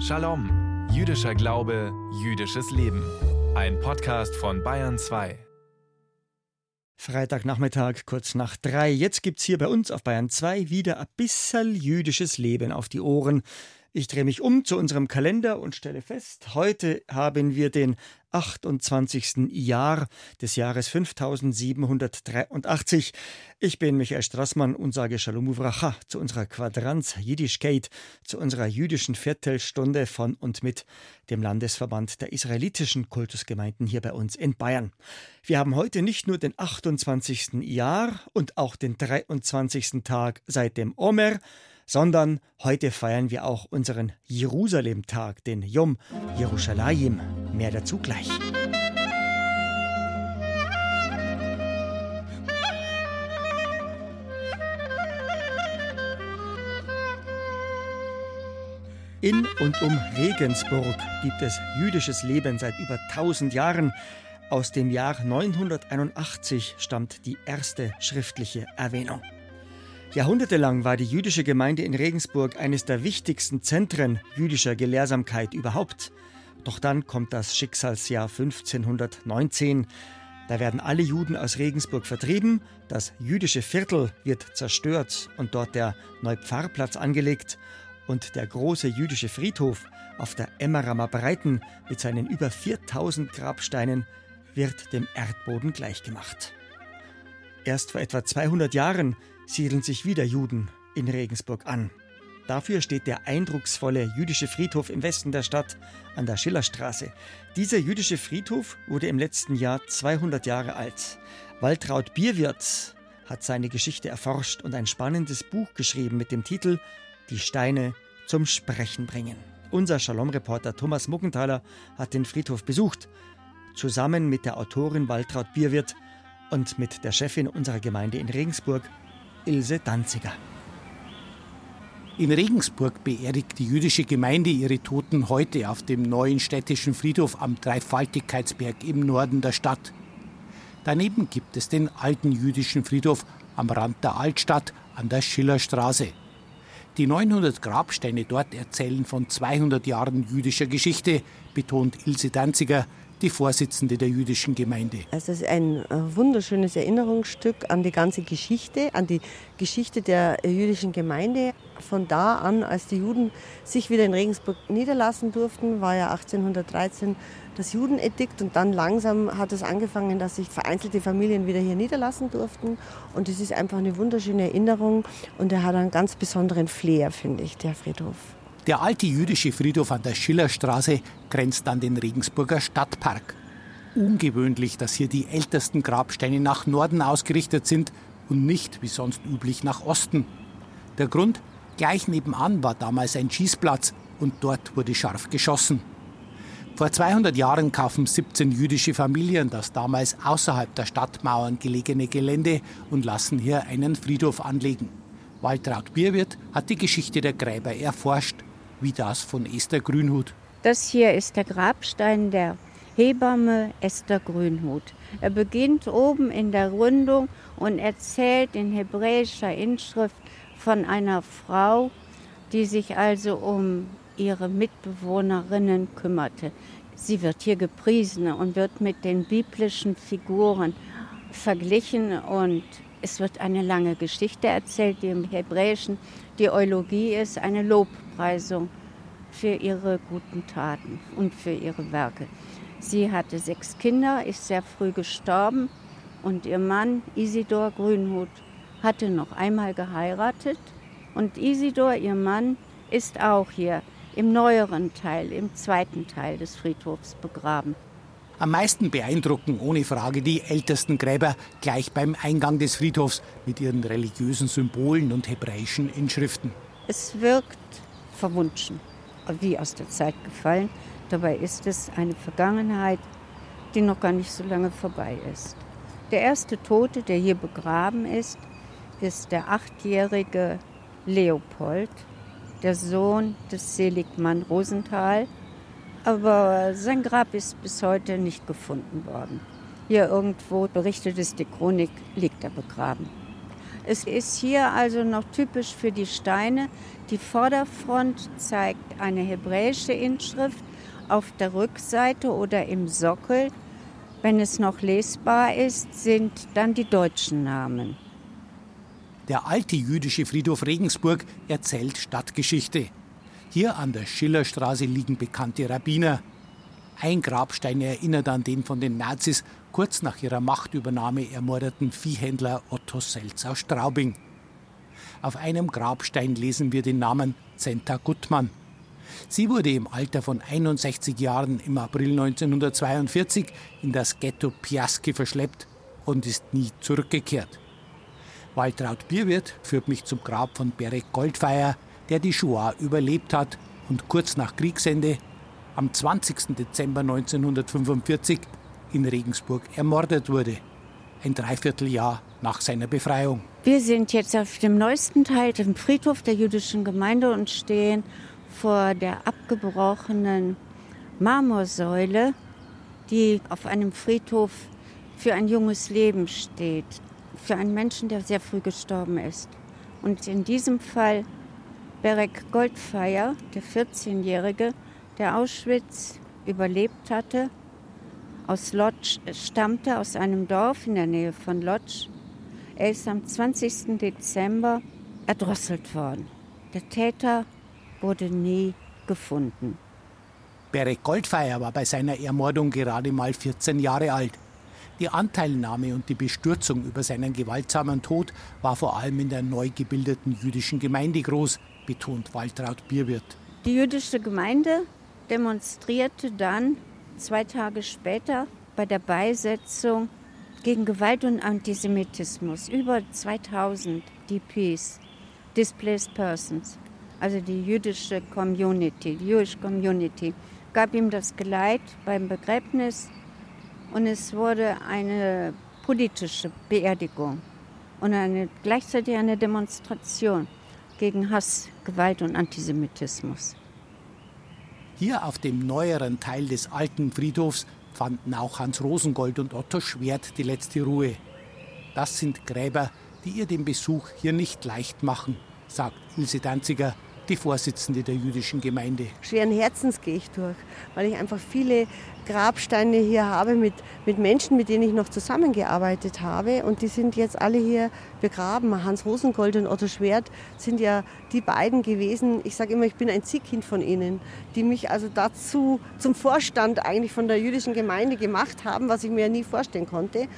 Shalom, jüdischer Glaube, jüdisches Leben. Ein Podcast von Bayern 2. Freitagnachmittag, kurz nach drei. Jetzt gibt's hier bei uns auf Bayern 2 wieder ein bisschen jüdisches Leben auf die Ohren. Ich drehe mich um zu unserem Kalender und stelle fest, heute haben wir den 28. Jahr des Jahres 5783. Ich bin Michael Strassmann und sage Shalom Uvracha zu unserer Quadranz Jiddischkeit, zu unserer jüdischen Viertelstunde von und mit dem Landesverband der israelitischen Kultusgemeinden hier bei uns in Bayern. Wir haben heute nicht nur den 28. Jahr und auch den 23. Tag seit dem Omer, sondern heute feiern wir auch unseren Jerusalem-Tag, den Yom Yerushalayim. Mehr dazu gleich. In und um Regensburg gibt es jüdisches Leben seit über 1000 Jahren. Aus dem Jahr 981 stammt die erste schriftliche Erwähnung. Jahrhundertelang war die jüdische Gemeinde in Regensburg eines der wichtigsten Zentren jüdischer Gelehrsamkeit überhaupt. Doch dann kommt das Schicksalsjahr 1519. Da werden alle Juden aus Regensburg vertrieben, das jüdische Viertel wird zerstört und dort der Neupfarrplatz angelegt und der große jüdische Friedhof auf der Emmeramer Breiten mit seinen über 4000 Grabsteinen wird dem Erdboden gleichgemacht. Erst vor etwa 200 Jahren siedeln sich wieder Juden in Regensburg an. Dafür steht der eindrucksvolle jüdische Friedhof im Westen der Stadt an der Schillerstraße. Dieser jüdische Friedhof wurde im letzten Jahr 200 Jahre alt. Waltraud Bierwirth hat seine Geschichte erforscht und ein spannendes Buch geschrieben mit dem Titel Die Steine zum Sprechen bringen. Unser Shalom-Reporter Thomas Muggenthaler hat den Friedhof besucht, zusammen mit der Autorin Waltraud Bierwirth und mit der Chefin unserer Gemeinde in Regensburg, Ilse Danziger. In Regensburg beerdigt die jüdische Gemeinde ihre Toten heute auf dem neuen städtischen Friedhof am Dreifaltigkeitsberg im Norden der Stadt. Daneben gibt es den alten jüdischen Friedhof am Rand der Altstadt an der Schillerstraße. Die 900 Grabsteine dort erzählen von 200 Jahren jüdischer Geschichte, betont Ilse Danziger, die Vorsitzende der jüdischen Gemeinde. Es ist ein äh, wunderschönes Erinnerungsstück an die ganze Geschichte, an die Geschichte der jüdischen Gemeinde. Von da an, als die Juden sich wieder in Regensburg niederlassen durften, war ja 1813 das Judenedikt und dann langsam hat es angefangen, dass sich vereinzelte Familien wieder hier niederlassen durften und es ist einfach eine wunderschöne Erinnerung und er hat einen ganz besonderen Flair, finde ich, der Friedhof. Der alte jüdische Friedhof an der Schillerstraße grenzt an den Regensburger Stadtpark. Ungewöhnlich, dass hier die ältesten Grabsteine nach Norden ausgerichtet sind und nicht wie sonst üblich nach Osten. Der Grund? Gleich nebenan war damals ein Schießplatz und dort wurde scharf geschossen. Vor 200 Jahren kaufen 17 jüdische Familien das damals außerhalb der Stadtmauern gelegene Gelände und lassen hier einen Friedhof anlegen. Waltraud Bierwirt hat die Geschichte der Gräber erforscht wie das von Esther Grünhut. Das hier ist der Grabstein der Hebamme Esther Grünhut. Er beginnt oben in der Rundung und erzählt in hebräischer Inschrift von einer Frau, die sich also um ihre Mitbewohnerinnen kümmerte. Sie wird hier gepriesen und wird mit den biblischen Figuren verglichen und es wird eine lange Geschichte erzählt, die im Hebräischen die Eulogie ist, eine Lobpreisung für ihre guten Taten und für ihre Werke. Sie hatte sechs Kinder, ist sehr früh gestorben und ihr Mann Isidor Grünhut hatte noch einmal geheiratet und Isidor, ihr Mann, ist auch hier im neueren Teil, im zweiten Teil des Friedhofs begraben. Am meisten beeindrucken ohne Frage die ältesten Gräber gleich beim Eingang des Friedhofs mit ihren religiösen Symbolen und hebräischen Inschriften. Es wirkt verwunschen, wie aus der Zeit gefallen. Dabei ist es eine Vergangenheit, die noch gar nicht so lange vorbei ist. Der erste Tote, der hier begraben ist, ist der achtjährige Leopold, der Sohn des Seligmann Rosenthal, aber sein Grab ist bis heute nicht gefunden worden. Hier irgendwo, berichtet es die Chronik, liegt er begraben. Es ist hier also noch typisch für die Steine. Die Vorderfront zeigt eine hebräische Inschrift, auf der Rückseite oder im Sockel, wenn es noch lesbar ist, sind dann die deutschen Namen. Der alte jüdische Friedhof Regensburg erzählt Stadtgeschichte. Hier an der Schillerstraße liegen bekannte Rabbiner. Ein Grabstein erinnert an den von den Nazis kurz nach ihrer Machtübernahme ermordeten Viehhändler Otto Selz aus Straubing. Auf einem Grabstein lesen wir den Namen Zenta Gutmann. Sie wurde im Alter von 61 Jahren im April 1942 in das Ghetto Piaski verschleppt und ist nie zurückgekehrt. Waltraud Bierwirt führt mich zum Grab von Berek Goldfeier, der die Shoah überlebt hat und kurz nach Kriegsende am 20. Dezember 1945 in Regensburg ermordet wurde. Ein Dreivierteljahr nach seiner Befreiung. Wir sind jetzt auf dem neuesten Teil, dem Friedhof der jüdischen Gemeinde und stehen vor der abgebrochenen Marmorsäule, die auf einem Friedhof für ein junges Leben steht, für einen Menschen, der sehr früh gestorben ist. Und in diesem Fall Berek Goldfeier, der 14-Jährige, der Auschwitz überlebt hatte aus Lodz stammte, aus einem Dorf in der Nähe von Lodz. Er ist am 20. Dezember erdrosselt worden. Der Täter wurde nie gefunden. Berek Goldfeier war bei seiner Ermordung gerade mal 14 Jahre alt. Die Anteilnahme und die Bestürzung über seinen gewaltsamen Tod war vor allem in der neu gebildeten jüdischen Gemeinde groß, betont Waltraud Bierwirt. Die jüdische Gemeinde demonstrierte dann zwei Tage später bei der Beisetzung gegen Gewalt und Antisemitismus. Über 2000 DPs, Displaced Persons, also die jüdische Community, die Jewish Community, gab ihm das Geleit beim Begräbnis und es wurde eine politische Beerdigung und eine, gleichzeitig eine Demonstration gegen Hass, Gewalt und Antisemitismus. Hier auf dem neueren Teil des alten Friedhofs fanden auch Hans Rosengold und Otto Schwert die letzte Ruhe. Das sind Gräber, die ihr den Besuch hier nicht leicht machen, sagt Ilse Danziger, die Vorsitzende der jüdischen Gemeinde. Schweren Herzens gehe ich durch, weil ich einfach viele Grabsteine hier habe mit, mit Menschen, mit denen ich noch zusammengearbeitet habe. Und die sind jetzt alle hier begraben. Hans Rosengold und Otto Schwert sind ja die beiden gewesen. Ich sage immer, ich bin ein Ziehkind von ihnen, die mich also dazu zum Vorstand eigentlich von der jüdischen Gemeinde gemacht haben, was ich mir ja nie vorstellen konnte.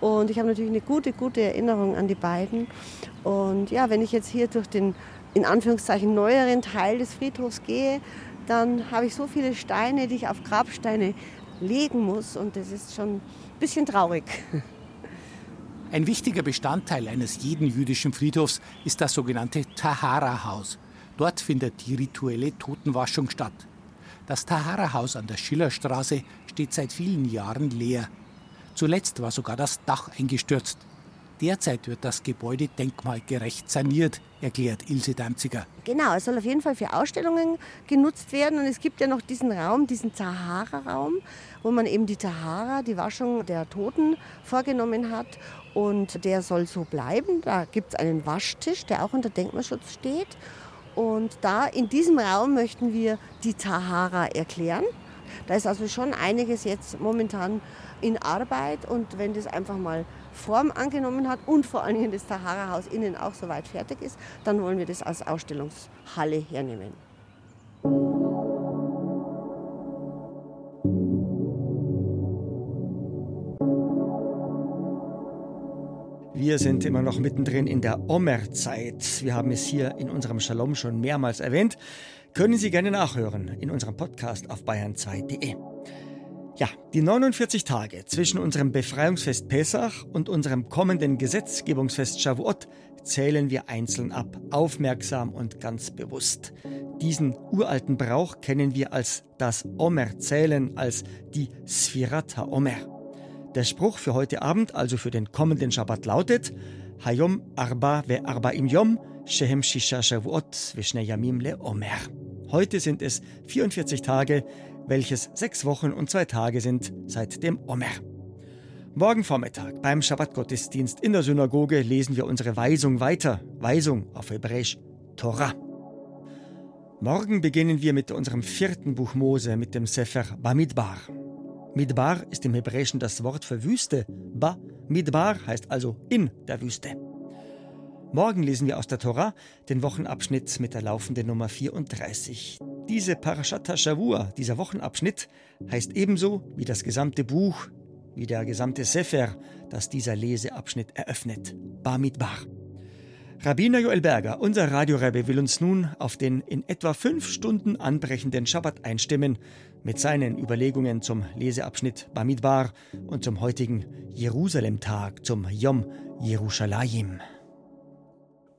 Und ich habe natürlich eine gute, gute Erinnerung an die beiden. Und ja, wenn ich jetzt hier durch den in Anführungszeichen neueren Teil des Friedhofs gehe, dann habe ich so viele Steine, die ich auf Grabsteine legen muss und das ist schon ein bisschen traurig. Ein wichtiger Bestandteil eines jeden jüdischen Friedhofs ist das sogenannte Tahara-Haus. Dort findet die rituelle Totenwaschung statt. Das Tahara-Haus an der Schillerstraße steht seit vielen Jahren leer. Zuletzt war sogar das Dach eingestürzt. Derzeit wird das Gebäude denkmalgerecht saniert, erklärt Ilse Danziger. Genau, es soll auf jeden Fall für Ausstellungen genutzt werden. Und es gibt ja noch diesen Raum, diesen Zahara-Raum, wo man eben die Tahara, die Waschung der Toten, vorgenommen hat. Und der soll so bleiben. Da gibt es einen Waschtisch, der auch unter Denkmalschutz steht. Und da in diesem Raum möchten wir die Tahara erklären. Da ist also schon einiges jetzt momentan in Arbeit und wenn das einfach mal Form angenommen hat und vor allen Dingen das Sahara-Haus innen auch soweit fertig ist, dann wollen wir das als Ausstellungshalle hernehmen. Wir sind immer noch mittendrin in der Omer-Zeit. Wir haben es hier in unserem Shalom schon mehrmals erwähnt. Können Sie gerne nachhören in unserem Podcast auf bayern2.de. Ja, die 49 Tage zwischen unserem Befreiungsfest Pesach und unserem kommenden Gesetzgebungsfest Shavuot zählen wir einzeln ab, aufmerksam und ganz bewusst. Diesen uralten Brauch kennen wir als das Omer-Zählen, als die Svirata Omer. Der Spruch für heute Abend, also für den kommenden Shabbat, lautet Hayom Arba ve Arba im Yom, Shehem Shisha Shavuot ve Yamim le Omer. Heute sind es 44 Tage, welches sechs Wochen und zwei Tage sind seit dem Omer. Morgen Vormittag beim Schabbatgottesdienst in der Synagoge lesen wir unsere Weisung weiter. Weisung auf Hebräisch Torah. Morgen beginnen wir mit unserem vierten Buch Mose, mit dem Sefer Bamidbar. Midbar ist im Hebräischen das Wort für Wüste. Ba Midbar heißt also in der Wüste. Morgen lesen wir aus der Tora den Wochenabschnitt mit der laufenden Nummer 34. Diese Parashat Shavua, dieser Wochenabschnitt, heißt ebenso wie das gesamte Buch, wie der gesamte Sefer, das dieser Leseabschnitt eröffnet. Bamidbar. Rabbiner Joel Berger, unser Radiorebbe, will uns nun auf den in etwa fünf Stunden anbrechenden Schabbat einstimmen mit seinen Überlegungen zum Leseabschnitt Bamidbar und zum heutigen Jerusalemtag, zum Yom Jerusalem.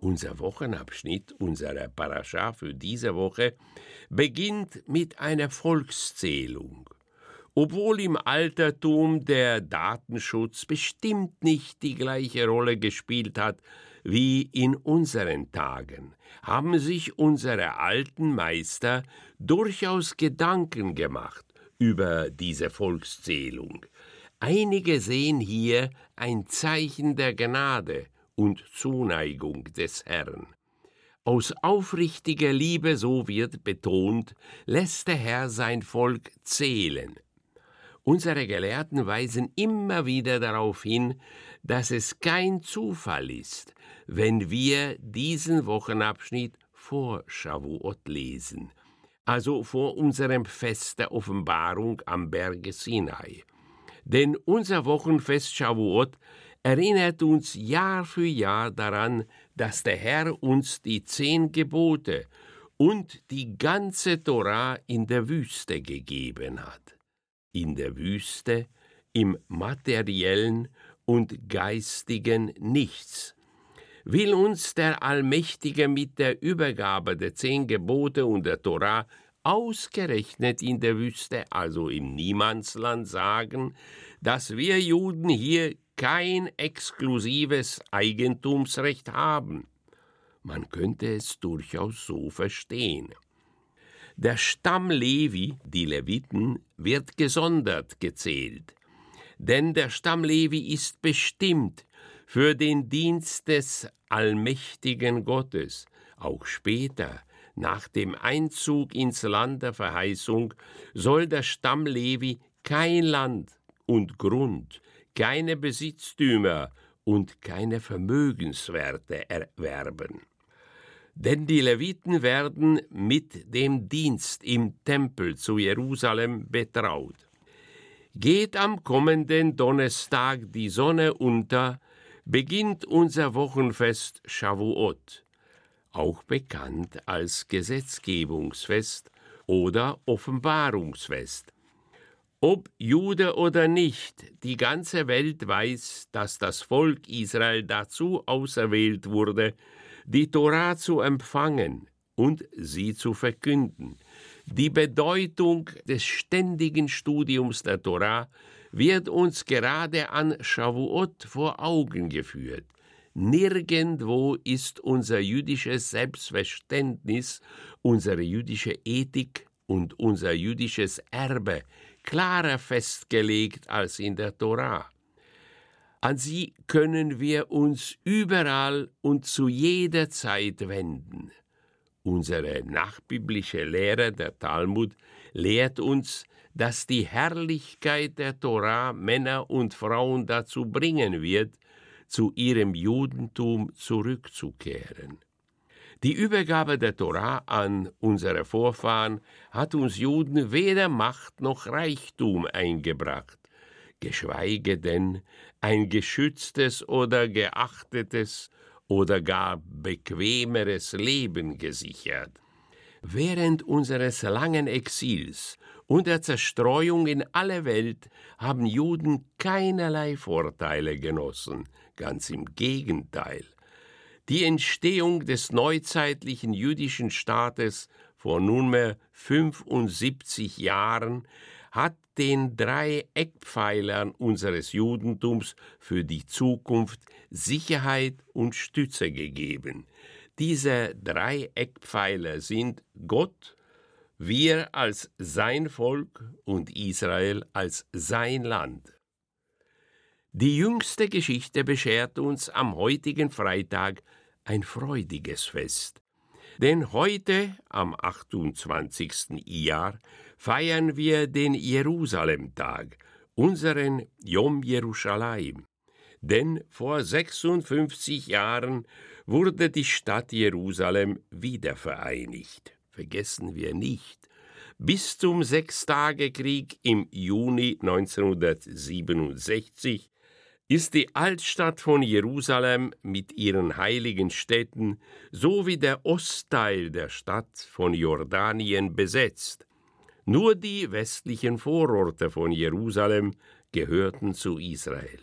Unser Wochenabschnitt unserer Parascha für diese Woche beginnt mit einer Volkszählung. Obwohl im Altertum der Datenschutz bestimmt nicht die gleiche Rolle gespielt hat wie in unseren Tagen, haben sich unsere alten Meister durchaus Gedanken gemacht über diese Volkszählung. Einige sehen hier ein Zeichen der Gnade und Zuneigung des Herrn. Aus aufrichtiger Liebe, so wird betont, lässt der Herr sein Volk zählen. Unsere Gelehrten weisen immer wieder darauf hin, dass es kein Zufall ist, wenn wir diesen Wochenabschnitt vor Shavuot lesen, also vor unserem Fest der Offenbarung am Berge Sinai. Denn unser Wochenfest Shavuot erinnert uns Jahr für Jahr daran, dass der Herr uns die zehn Gebote und die ganze Torah in der Wüste gegeben hat. In der Wüste, im materiellen und geistigen Nichts. Will uns der Allmächtige mit der Übergabe der zehn Gebote und der Torah ausgerechnet in der Wüste, also im Niemandsland, sagen, dass wir Juden hier kein exklusives Eigentumsrecht haben. Man könnte es durchaus so verstehen. Der Stamm Levi, die Leviten, wird gesondert gezählt, denn der Stamm Levi ist bestimmt für den Dienst des allmächtigen Gottes, auch später, nach dem Einzug ins Land der Verheißung, soll der Stamm Levi kein Land und Grund, keine Besitztümer und keine Vermögenswerte erwerben. Denn die Leviten werden mit dem Dienst im Tempel zu Jerusalem betraut. Geht am kommenden Donnerstag die Sonne unter, beginnt unser Wochenfest Shavuot, auch bekannt als Gesetzgebungsfest oder Offenbarungsfest. Ob Jude oder nicht, die ganze Welt weiß, dass das Volk Israel dazu auserwählt wurde, die Torah zu empfangen und sie zu verkünden. Die Bedeutung des ständigen Studiums der Torah wird uns gerade an Shavuot vor Augen geführt. Nirgendwo ist unser jüdisches Selbstverständnis, unsere jüdische Ethik und unser jüdisches Erbe klarer festgelegt als in der Torah. An sie können wir uns überall und zu jeder Zeit wenden. Unsere nachbiblische Lehre, der Talmud, lehrt uns, dass die Herrlichkeit der Torah Männer und Frauen dazu bringen wird, zu ihrem Judentum zurückzukehren. Die Übergabe der Torah an unsere Vorfahren hat uns Juden weder Macht noch Reichtum eingebracht, geschweige denn ein geschütztes oder geachtetes oder gar bequemeres Leben gesichert. Während unseres langen Exils und der Zerstreuung in alle Welt haben Juden keinerlei Vorteile genossen, ganz im Gegenteil. Die Entstehung des neuzeitlichen jüdischen Staates vor nunmehr 75 Jahren hat den drei Eckpfeilern unseres Judentums für die Zukunft Sicherheit und Stütze gegeben. Diese drei Eckpfeiler sind Gott, wir als sein Volk und Israel als sein Land. Die jüngste Geschichte beschert uns am heutigen Freitag ein freudiges Fest. Denn heute, am 28. Jahr, feiern wir den Jerusalemtag, unseren Yom Jerusalem. Denn vor 56 Jahren wurde die Stadt Jerusalem wiedervereinigt. Vergessen wir nicht. Bis zum Sechstagekrieg im Juni 1967 ist die Altstadt von Jerusalem mit ihren heiligen Städten sowie der Ostteil der Stadt von Jordanien besetzt. Nur die westlichen Vororte von Jerusalem gehörten zu Israel.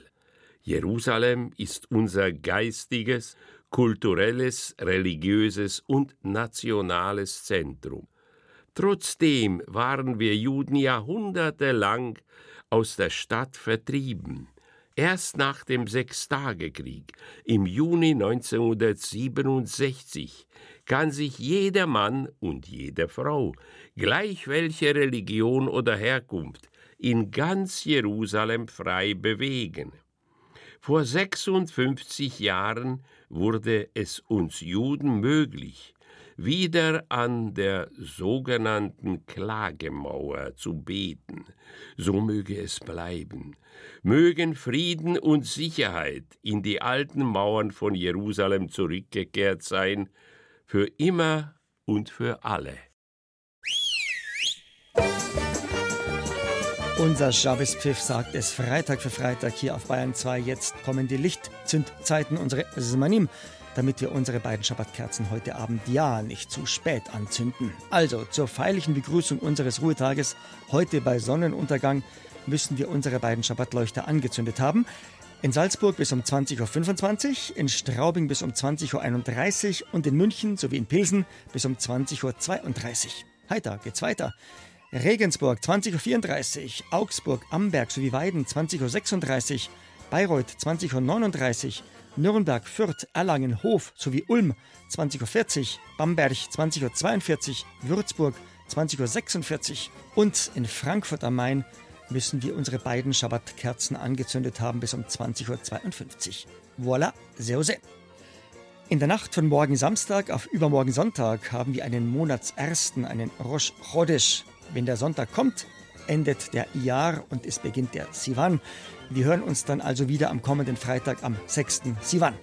Jerusalem ist unser geistiges, kulturelles, religiöses und nationales Zentrum. Trotzdem waren wir Juden jahrhundertelang aus der Stadt vertrieben. Erst nach dem Sechstagekrieg im Juni 1967 kann sich jeder Mann und jede Frau, gleich welche Religion oder Herkunft, in ganz Jerusalem frei bewegen. Vor 56 Jahren wurde es uns Juden möglich, wieder an der sogenannten Klagemauer zu beten. So möge es bleiben. Mögen Frieden und Sicherheit in die alten Mauern von Jerusalem zurückgekehrt sein, für immer und für alle. Unser Schabespfiff sagt es Freitag für Freitag hier auf Bayern 2. Jetzt kommen die Lichtzündzeiten, unsere Zmanim damit wir unsere beiden Schabbatkerzen heute Abend ja nicht zu spät anzünden. Also zur feierlichen Begrüßung unseres Ruhetages heute bei Sonnenuntergang müssen wir unsere beiden Schabbatleuchter angezündet haben. In Salzburg bis um 20.25 Uhr, in Straubing bis um 20.31 Uhr und in München sowie in Pilsen bis um 20.32 Uhr. Heiter geht's weiter. Regensburg 20.34 Uhr, Augsburg, Amberg sowie Weiden 20.36 Uhr, Bayreuth 20.39 Uhr, Nürnberg, Fürth, Erlangen, Hof sowie Ulm 20.40 Uhr, Bamberg 20.42 Uhr, Würzburg 20.46 Uhr und in Frankfurt am Main müssen wir unsere beiden Schabbatkerzen angezündet haben bis um 20.52 Uhr. Voilà, sehr, sehr. In der Nacht von morgen Samstag auf übermorgen Sonntag haben wir einen Monatsersten, einen Rosh Chodesh. Wenn der Sonntag kommt, endet der Iyar und es beginnt der Sivan. Wir hören uns dann also wieder am kommenden Freitag am 6. Sivan.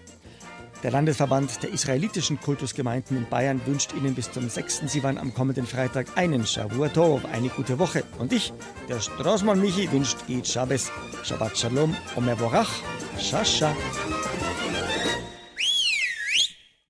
Der Landesverband der israelitischen Kultusgemeinden in Bayern wünscht Ihnen bis zum 6. Sivan am kommenden Freitag einen Shavua Tov, eine gute Woche. Und ich, der Straßmann Michi, wünscht Eid Shabbos, Shabbat Shalom, Omer Borach, Shasha.